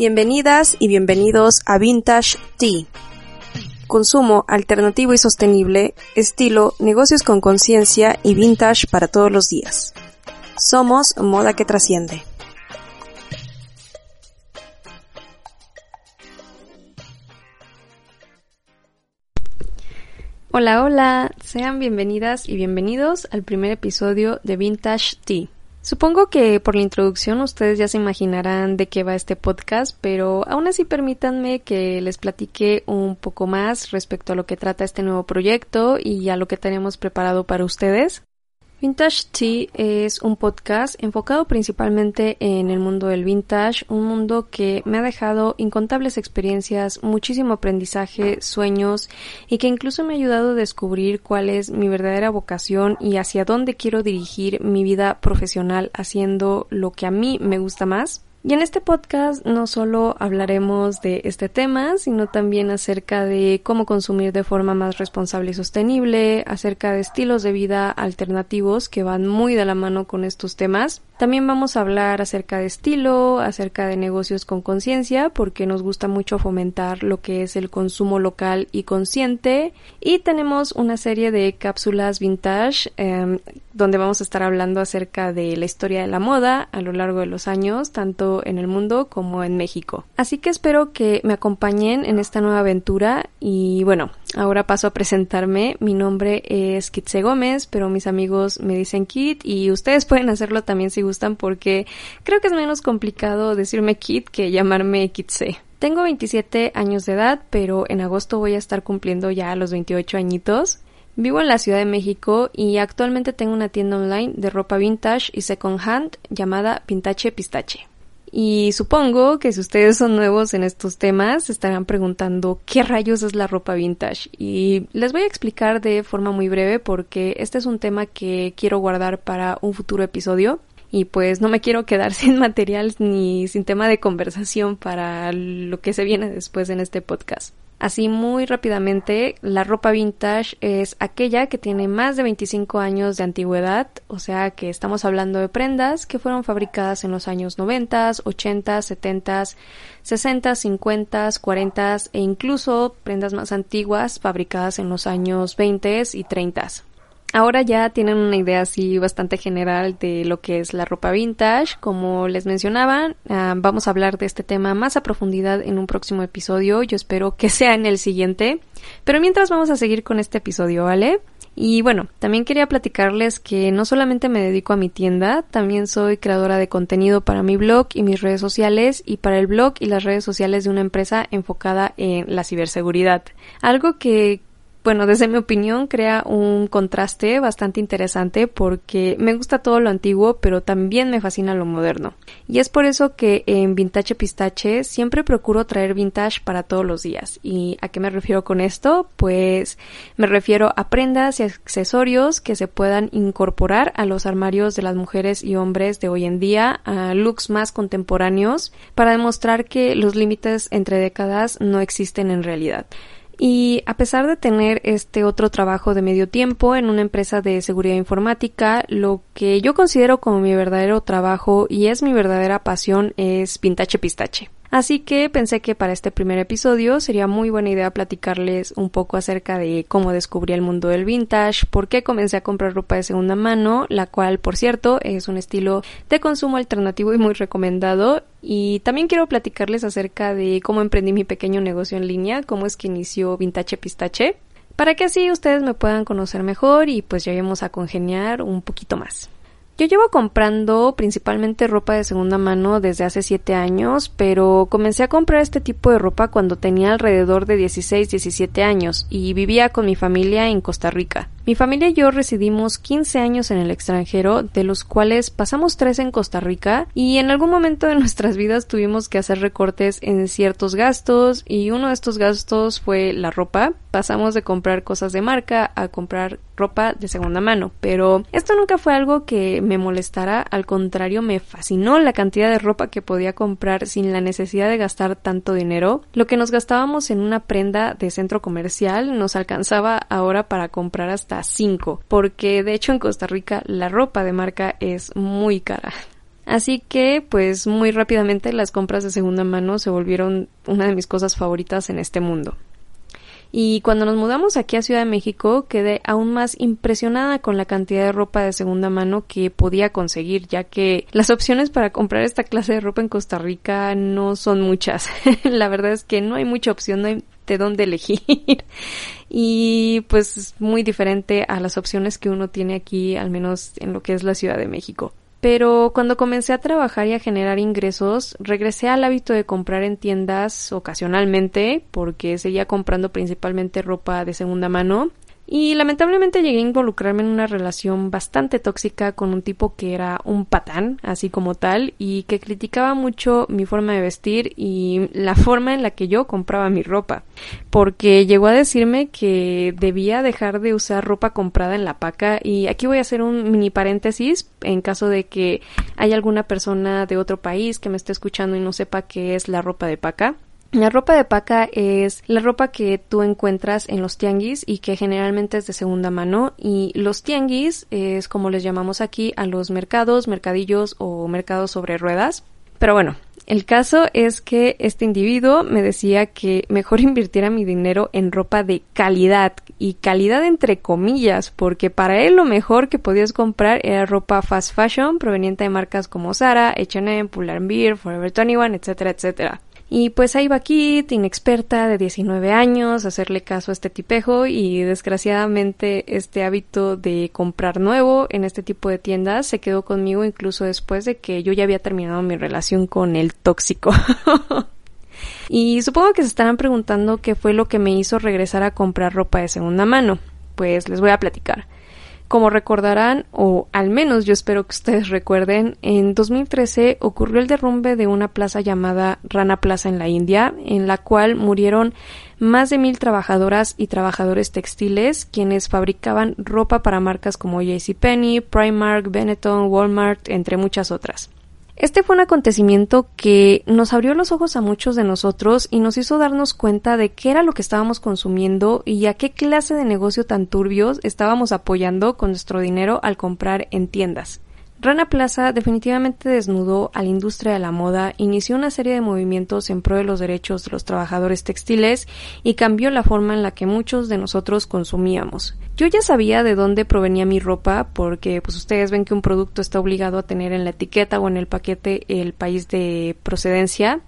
Bienvenidas y bienvenidos a Vintage Tea. Consumo alternativo y sostenible, estilo, negocios con conciencia y vintage para todos los días. Somos moda que trasciende. Hola, hola, sean bienvenidas y bienvenidos al primer episodio de Vintage Tea. Supongo que por la introducción ustedes ya se imaginarán de qué va este podcast, pero aún así permítanme que les platique un poco más respecto a lo que trata este nuevo proyecto y a lo que tenemos preparado para ustedes. Vintage Tea es un podcast enfocado principalmente en el mundo del vintage, un mundo que me ha dejado incontables experiencias, muchísimo aprendizaje, sueños y que incluso me ha ayudado a descubrir cuál es mi verdadera vocación y hacia dónde quiero dirigir mi vida profesional haciendo lo que a mí me gusta más. Y en este podcast no solo hablaremos de este tema, sino también acerca de cómo consumir de forma más responsable y sostenible, acerca de estilos de vida alternativos que van muy de la mano con estos temas. También vamos a hablar acerca de estilo, acerca de negocios con conciencia, porque nos gusta mucho fomentar lo que es el consumo local y consciente. Y tenemos una serie de cápsulas vintage em, donde vamos a estar hablando acerca de la historia de la moda a lo largo de los años, tanto en el mundo como en México. Así que espero que me acompañen en esta nueva aventura y bueno, ahora paso a presentarme. Mi nombre es Kitse Gómez, pero mis amigos me dicen Kit y ustedes pueden hacerlo también si gustan porque creo que es menos complicado decirme Kit que llamarme Kitse. Tengo 27 años de edad, pero en agosto voy a estar cumpliendo ya los 28 añitos. Vivo en la Ciudad de México y actualmente tengo una tienda online de ropa vintage y second hand llamada Vintage Pistache. Y supongo que si ustedes son nuevos en estos temas, estarán preguntando qué rayos es la ropa vintage. Y les voy a explicar de forma muy breve porque este es un tema que quiero guardar para un futuro episodio. Y pues no me quiero quedar sin material ni sin tema de conversación para lo que se viene después en este podcast. Así muy rápidamente, la ropa vintage es aquella que tiene más de 25 años de antigüedad, o sea que estamos hablando de prendas que fueron fabricadas en los años 90, 80, 70, 60, 50, 40 e incluso prendas más antiguas fabricadas en los años 20 y 30. Ahora ya tienen una idea así bastante general de lo que es la ropa vintage. Como les mencionaba, ah, vamos a hablar de este tema más a profundidad en un próximo episodio. Yo espero que sea en el siguiente. Pero mientras vamos a seguir con este episodio, ¿vale? Y bueno, también quería platicarles que no solamente me dedico a mi tienda, también soy creadora de contenido para mi blog y mis redes sociales y para el blog y las redes sociales de una empresa enfocada en la ciberseguridad. Algo que bueno, desde mi opinión crea un contraste bastante interesante porque me gusta todo lo antiguo, pero también me fascina lo moderno. Y es por eso que en Vintage Pistache siempre procuro traer vintage para todos los días. ¿Y a qué me refiero con esto? Pues me refiero a prendas y accesorios que se puedan incorporar a los armarios de las mujeres y hombres de hoy en día, a looks más contemporáneos, para demostrar que los límites entre décadas no existen en realidad. Y a pesar de tener este otro trabajo de medio tiempo en una empresa de seguridad informática, lo que yo considero como mi verdadero trabajo y es mi verdadera pasión es Pintache Pistache. Así que pensé que para este primer episodio sería muy buena idea platicarles un poco acerca de cómo descubrí el mundo del vintage, por qué comencé a comprar ropa de segunda mano, la cual por cierto es un estilo de consumo alternativo y muy recomendado, y también quiero platicarles acerca de cómo emprendí mi pequeño negocio en línea, cómo es que inició Vintage Pistache, para que así ustedes me puedan conocer mejor y pues lleguemos a congeniar un poquito más. Yo llevo comprando principalmente ropa de segunda mano desde hace 7 años, pero comencé a comprar este tipo de ropa cuando tenía alrededor de 16, 17 años y vivía con mi familia en Costa Rica. Mi familia y yo residimos 15 años en el extranjero, de los cuales pasamos 3 en Costa Rica, y en algún momento de nuestras vidas tuvimos que hacer recortes en ciertos gastos, y uno de estos gastos fue la ropa. Pasamos de comprar cosas de marca a comprar ropa de segunda mano, pero esto nunca fue algo que me molestara, al contrario me fascinó la cantidad de ropa que podía comprar sin la necesidad de gastar tanto dinero. Lo que nos gastábamos en una prenda de centro comercial nos alcanzaba ahora para comprar hasta 5, porque de hecho en Costa Rica la ropa de marca es muy cara. Así que, pues muy rápidamente las compras de segunda mano se volvieron una de mis cosas favoritas en este mundo. Y cuando nos mudamos aquí a Ciudad de México, quedé aún más impresionada con la cantidad de ropa de segunda mano que podía conseguir, ya que las opciones para comprar esta clase de ropa en Costa Rica no son muchas. la verdad es que no hay mucha opción, no hay de dónde elegir. y pues es muy diferente a las opciones que uno tiene aquí, al menos en lo que es la Ciudad de México. Pero cuando comencé a trabajar y a generar ingresos, regresé al hábito de comprar en tiendas ocasionalmente, porque seguía comprando principalmente ropa de segunda mano, y lamentablemente llegué a involucrarme en una relación bastante tóxica con un tipo que era un patán, así como tal, y que criticaba mucho mi forma de vestir y la forma en la que yo compraba mi ropa, porque llegó a decirme que debía dejar de usar ropa comprada en la paca y aquí voy a hacer un mini paréntesis en caso de que haya alguna persona de otro país que me esté escuchando y no sepa qué es la ropa de paca. La ropa de paca es la ropa que tú encuentras en los tianguis y que generalmente es de segunda mano y los tianguis es como les llamamos aquí a los mercados, mercadillos o mercados sobre ruedas. Pero bueno, el caso es que este individuo me decía que mejor invirtiera mi dinero en ropa de calidad y calidad entre comillas, porque para él lo mejor que podías comprar era ropa fast fashion proveniente de marcas como Zara, H&M, Pull&Bear, Forever 21, etcétera, etcétera. Y pues ahí va Kit, inexperta de 19 años, hacerle caso a este tipejo y desgraciadamente este hábito de comprar nuevo en este tipo de tiendas se quedó conmigo incluso después de que yo ya había terminado mi relación con el tóxico. y supongo que se estarán preguntando qué fue lo que me hizo regresar a comprar ropa de segunda mano. Pues les voy a platicar. Como recordarán, o al menos yo espero que ustedes recuerden, en 2013 ocurrió el derrumbe de una plaza llamada Rana Plaza en la India, en la cual murieron más de mil trabajadoras y trabajadores textiles, quienes fabricaban ropa para marcas como JCPenney, Primark, Benetton, Walmart, entre muchas otras. Este fue un acontecimiento que nos abrió los ojos a muchos de nosotros y nos hizo darnos cuenta de qué era lo que estábamos consumiendo y a qué clase de negocio tan turbios estábamos apoyando con nuestro dinero al comprar en tiendas. Rana Plaza definitivamente desnudó a la industria de la moda, inició una serie de movimientos en pro de los derechos de los trabajadores textiles y cambió la forma en la que muchos de nosotros consumíamos. Yo ya sabía de dónde provenía mi ropa porque pues ustedes ven que un producto está obligado a tener en la etiqueta o en el paquete el país de procedencia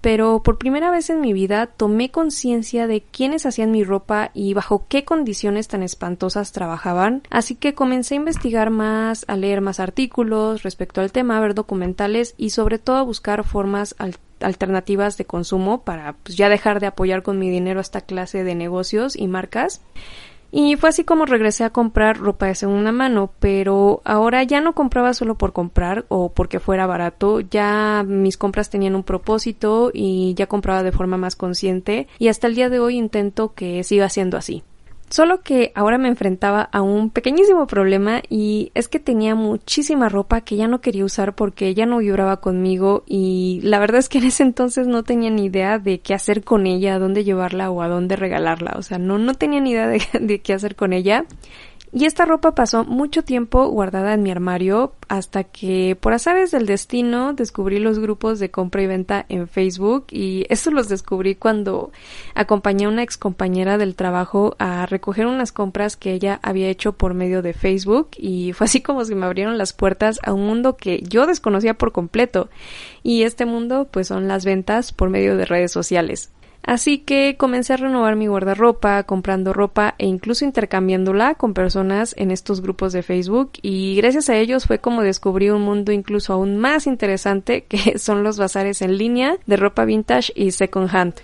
pero por primera vez en mi vida tomé conciencia de quiénes hacían mi ropa y bajo qué condiciones tan espantosas trabajaban, así que comencé a investigar más, a leer más artículos respecto al tema, a ver documentales y sobre todo a buscar formas alternativas de consumo para pues, ya dejar de apoyar con mi dinero a esta clase de negocios y marcas. Y fue así como regresé a comprar ropa de segunda mano, pero ahora ya no compraba solo por comprar o porque fuera barato, ya mis compras tenían un propósito y ya compraba de forma más consciente y hasta el día de hoy intento que siga siendo así. Solo que ahora me enfrentaba a un pequeñísimo problema y es que tenía muchísima ropa que ya no quería usar porque ya no vibraba conmigo y la verdad es que en ese entonces no tenía ni idea de qué hacer con ella, a dónde llevarla o a dónde regalarla. O sea, no, no tenía ni idea de, de qué hacer con ella. Y esta ropa pasó mucho tiempo guardada en mi armario hasta que por azares del destino descubrí los grupos de compra y venta en Facebook y eso los descubrí cuando acompañé a una ex compañera del trabajo a recoger unas compras que ella había hecho por medio de Facebook y fue así como se me abrieron las puertas a un mundo que yo desconocía por completo y este mundo pues son las ventas por medio de redes sociales. Así que comencé a renovar mi guardarropa, comprando ropa e incluso intercambiándola con personas en estos grupos de Facebook y gracias a ellos fue como descubrí un mundo incluso aún más interesante que son los bazares en línea de ropa vintage y second hand.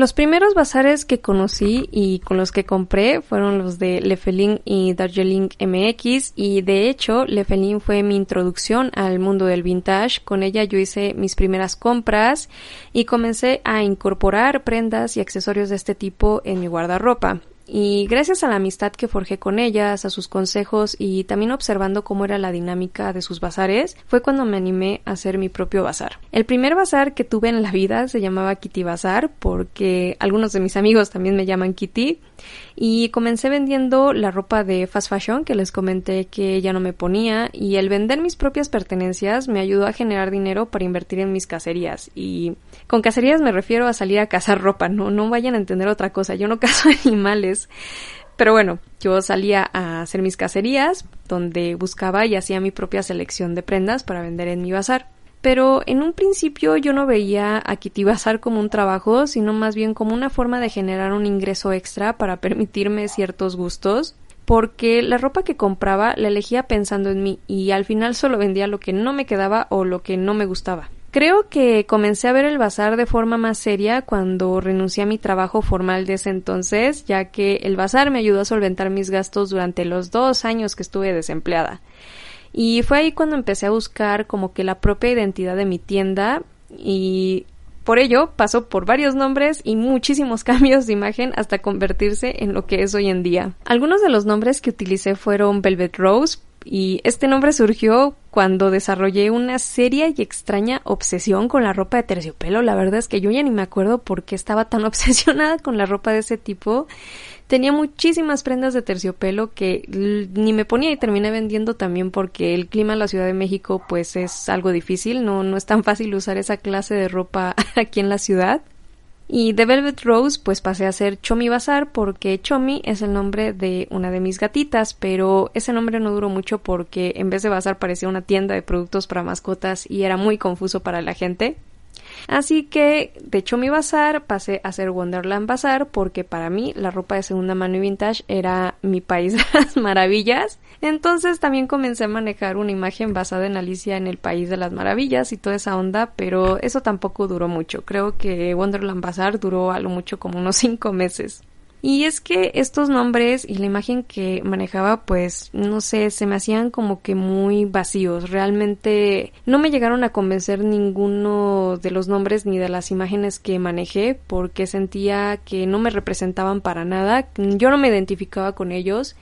Los primeros bazares que conocí y con los que compré fueron los de Lefelin y Darjeeling MX y de hecho Lefelin fue mi introducción al mundo del vintage. Con ella yo hice mis primeras compras y comencé a incorporar prendas y accesorios de este tipo en mi guardarropa. Y gracias a la amistad que forjé con ellas, a sus consejos y también observando cómo era la dinámica de sus bazares, fue cuando me animé a hacer mi propio bazar. El primer bazar que tuve en la vida se llamaba Kitty Bazar porque algunos de mis amigos también me llaman Kitty y comencé vendiendo la ropa de fast fashion que les comenté que ya no me ponía y el vender mis propias pertenencias me ayudó a generar dinero para invertir en mis cacerías y con cacerías me refiero a salir a cazar ropa, no, no vayan a entender otra cosa, yo no cazo animales. Pero bueno, yo salía a hacer mis cacerías, donde buscaba y hacía mi propia selección de prendas para vender en mi bazar. Pero en un principio yo no veía a Kitty Bazar como un trabajo, sino más bien como una forma de generar un ingreso extra para permitirme ciertos gustos, porque la ropa que compraba la elegía pensando en mí y al final solo vendía lo que no me quedaba o lo que no me gustaba. Creo que comencé a ver el bazar de forma más seria cuando renuncié a mi trabajo formal de ese entonces, ya que el bazar me ayudó a solventar mis gastos durante los dos años que estuve desempleada. Y fue ahí cuando empecé a buscar como que la propia identidad de mi tienda y por ello pasó por varios nombres y muchísimos cambios de imagen hasta convertirse en lo que es hoy en día. Algunos de los nombres que utilicé fueron Velvet Rose y este nombre surgió cuando desarrollé una seria y extraña obsesión con la ropa de terciopelo. La verdad es que yo ya ni me acuerdo por qué estaba tan obsesionada con la ropa de ese tipo Tenía muchísimas prendas de terciopelo que ni me ponía y terminé vendiendo también porque el clima en la Ciudad de México pues es algo difícil, no, no es tan fácil usar esa clase de ropa aquí en la ciudad. Y de Velvet Rose pues pasé a ser Chomi Bazar porque Chomi es el nombre de una de mis gatitas, pero ese nombre no duró mucho porque en vez de bazar parecía una tienda de productos para mascotas y era muy confuso para la gente. Así que, de hecho, mi bazar pasé a ser Wonderland Bazar porque para mí la ropa de segunda mano y vintage era mi país de las maravillas. Entonces también comencé a manejar una imagen basada en Alicia en el país de las maravillas y toda esa onda, pero eso tampoco duró mucho. Creo que Wonderland Bazar duró a lo mucho como unos cinco meses. Y es que estos nombres y la imagen que manejaba, pues, no sé, se me hacían como que muy vacíos. Realmente no me llegaron a convencer ninguno de los nombres ni de las imágenes que manejé porque sentía que no me representaban para nada. Yo no me identificaba con ellos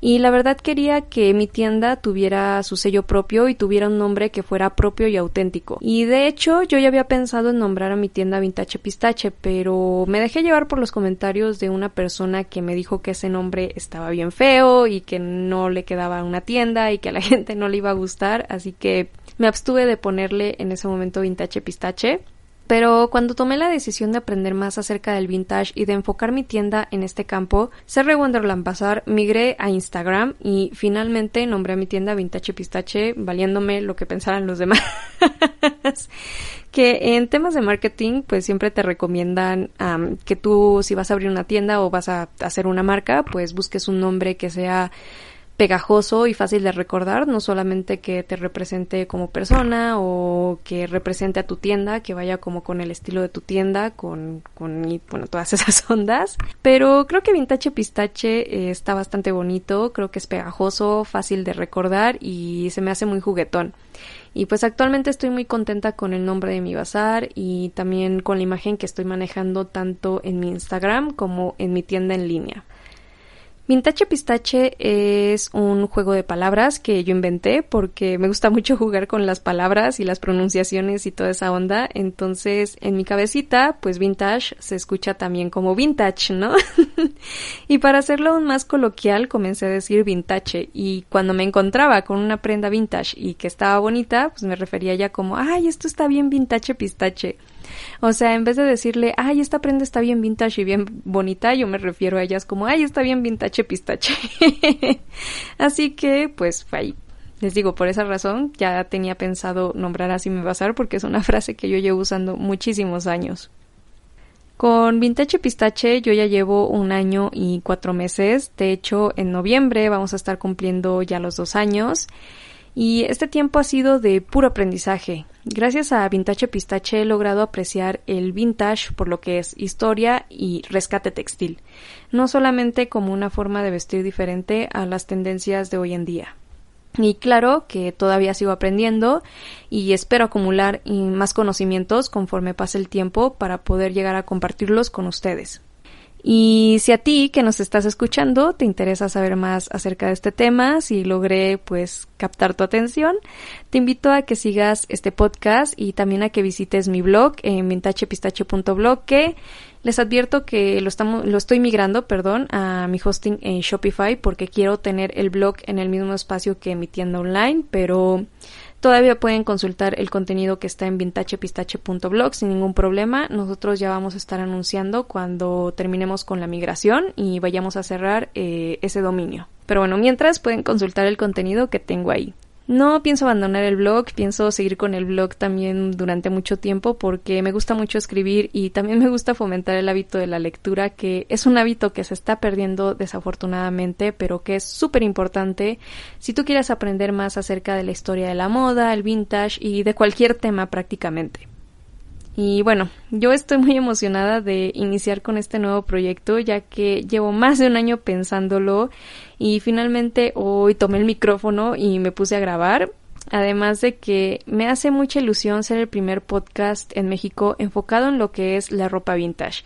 y la verdad quería que mi tienda tuviera su sello propio y tuviera un nombre que fuera propio y auténtico. Y de hecho, yo ya había pensado en nombrar a mi tienda Vintage Pistache, pero me dejé llevar por los comentarios de una persona que me dijo que ese nombre estaba bien feo y que no le quedaba una tienda y que a la gente no le iba a gustar, así que me abstuve de ponerle en ese momento vintage pistache. Pero cuando tomé la decisión de aprender más acerca del vintage y de enfocar mi tienda en este campo, cerré Wonderland Bazaar, migré a Instagram y finalmente nombré a mi tienda Vintage Pistache, valiéndome lo que pensaran los demás. que en temas de marketing, pues siempre te recomiendan que tú, si vas a abrir una tienda o vas a hacer una marca, pues busques un nombre que sea pegajoso y fácil de recordar, no solamente que te represente como persona o que represente a tu tienda, que vaya como con el estilo de tu tienda, con, con bueno, todas esas ondas. Pero creo que Vintage Pistache eh, está bastante bonito, creo que es pegajoso, fácil de recordar y se me hace muy juguetón. Y pues actualmente estoy muy contenta con el nombre de mi bazar y también con la imagen que estoy manejando tanto en mi Instagram como en mi tienda en línea. Vintage Pistache es un juego de palabras que yo inventé porque me gusta mucho jugar con las palabras y las pronunciaciones y toda esa onda. Entonces, en mi cabecita, pues vintage se escucha también como vintage, ¿no? y para hacerlo aún más coloquial, comencé a decir vintage. Y cuando me encontraba con una prenda vintage y que estaba bonita, pues me refería ya como, ay, esto está bien vintage pistache. O sea, en vez de decirle, ay, esta prenda está bien vintage y bien bonita, yo me refiero a ellas como, ay, está bien vintage pistache. así que, pues, ahí. Les digo, por esa razón ya tenía pensado nombrar así mi bazar porque es una frase que yo llevo usando muchísimos años. Con Vintage Pistache yo ya llevo un año y cuatro meses. De hecho, en noviembre vamos a estar cumpliendo ya los dos años. Y este tiempo ha sido de puro aprendizaje. Gracias a Vintage Pistache he logrado apreciar el vintage por lo que es historia y rescate textil, no solamente como una forma de vestir diferente a las tendencias de hoy en día. Y claro que todavía sigo aprendiendo y espero acumular más conocimientos conforme pase el tiempo para poder llegar a compartirlos con ustedes. Y si a ti que nos estás escuchando te interesa saber más acerca de este tema, si logré pues captar tu atención, te invito a que sigas este podcast y también a que visites mi blog en vintachepistache.blog que Les advierto que lo, estamos, lo estoy migrando, perdón, a mi hosting en Shopify porque quiero tener el blog en el mismo espacio que mi tienda online, pero Todavía pueden consultar el contenido que está en vintachepistache.blog sin ningún problema. Nosotros ya vamos a estar anunciando cuando terminemos con la migración y vayamos a cerrar eh, ese dominio. Pero bueno, mientras pueden consultar el contenido que tengo ahí. No pienso abandonar el blog, pienso seguir con el blog también durante mucho tiempo porque me gusta mucho escribir y también me gusta fomentar el hábito de la lectura, que es un hábito que se está perdiendo desafortunadamente, pero que es súper importante si tú quieres aprender más acerca de la historia de la moda, el vintage y de cualquier tema prácticamente. Y bueno, yo estoy muy emocionada de iniciar con este nuevo proyecto ya que llevo más de un año pensándolo y finalmente hoy tomé el micrófono y me puse a grabar. Además de que me hace mucha ilusión ser el primer podcast en México enfocado en lo que es la ropa vintage.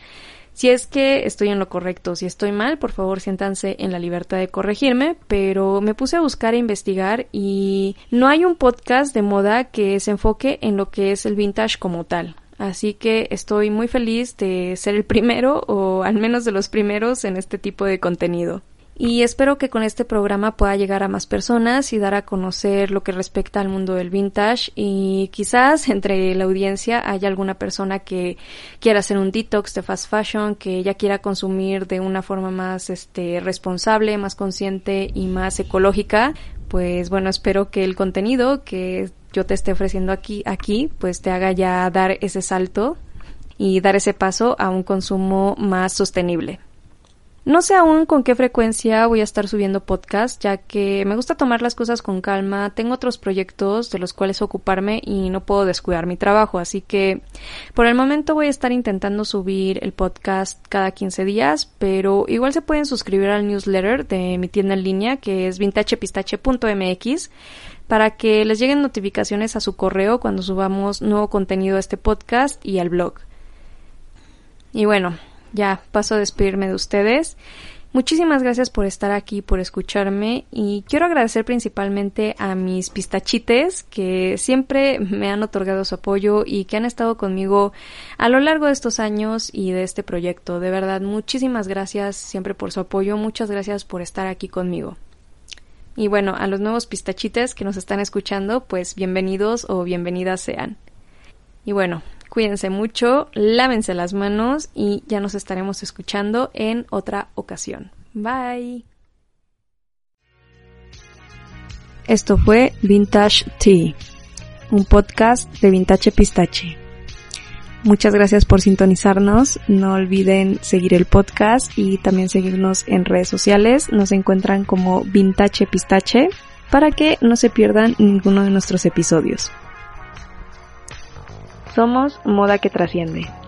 Si es que estoy en lo correcto, si estoy mal, por favor siéntanse en la libertad de corregirme, pero me puse a buscar e investigar y no hay un podcast de moda que se enfoque en lo que es el vintage como tal. Así que estoy muy feliz de ser el primero o al menos de los primeros en este tipo de contenido. Y espero que con este programa pueda llegar a más personas y dar a conocer lo que respecta al mundo del vintage y quizás entre la audiencia haya alguna persona que quiera hacer un detox de fast fashion, que ya quiera consumir de una forma más este responsable, más consciente y más ecológica. Pues bueno, espero que el contenido que yo te esté ofreciendo aquí, aquí, pues te haga ya dar ese salto y dar ese paso a un consumo más sostenible. No sé aún con qué frecuencia voy a estar subiendo podcast, ya que me gusta tomar las cosas con calma, tengo otros proyectos de los cuales ocuparme y no puedo descuidar mi trabajo, así que por el momento voy a estar intentando subir el podcast cada 15 días, pero igual se pueden suscribir al newsletter de mi tienda en línea que es vintachepistache.mx para que les lleguen notificaciones a su correo cuando subamos nuevo contenido a este podcast y al blog. Y bueno, ya paso a despedirme de ustedes. Muchísimas gracias por estar aquí, por escucharme y quiero agradecer principalmente a mis pistachites que siempre me han otorgado su apoyo y que han estado conmigo a lo largo de estos años y de este proyecto. De verdad, muchísimas gracias siempre por su apoyo, muchas gracias por estar aquí conmigo. Y bueno, a los nuevos pistachites que nos están escuchando, pues bienvenidos o bienvenidas sean. Y bueno, cuídense mucho, lávense las manos y ya nos estaremos escuchando en otra ocasión. Bye. Esto fue Vintage Tea, un podcast de Vintage Pistache. Muchas gracias por sintonizarnos. No olviden seguir el podcast y también seguirnos en redes sociales. Nos encuentran como Vintage Pistache para que no se pierdan ninguno de nuestros episodios. Somos Moda que Trasciende.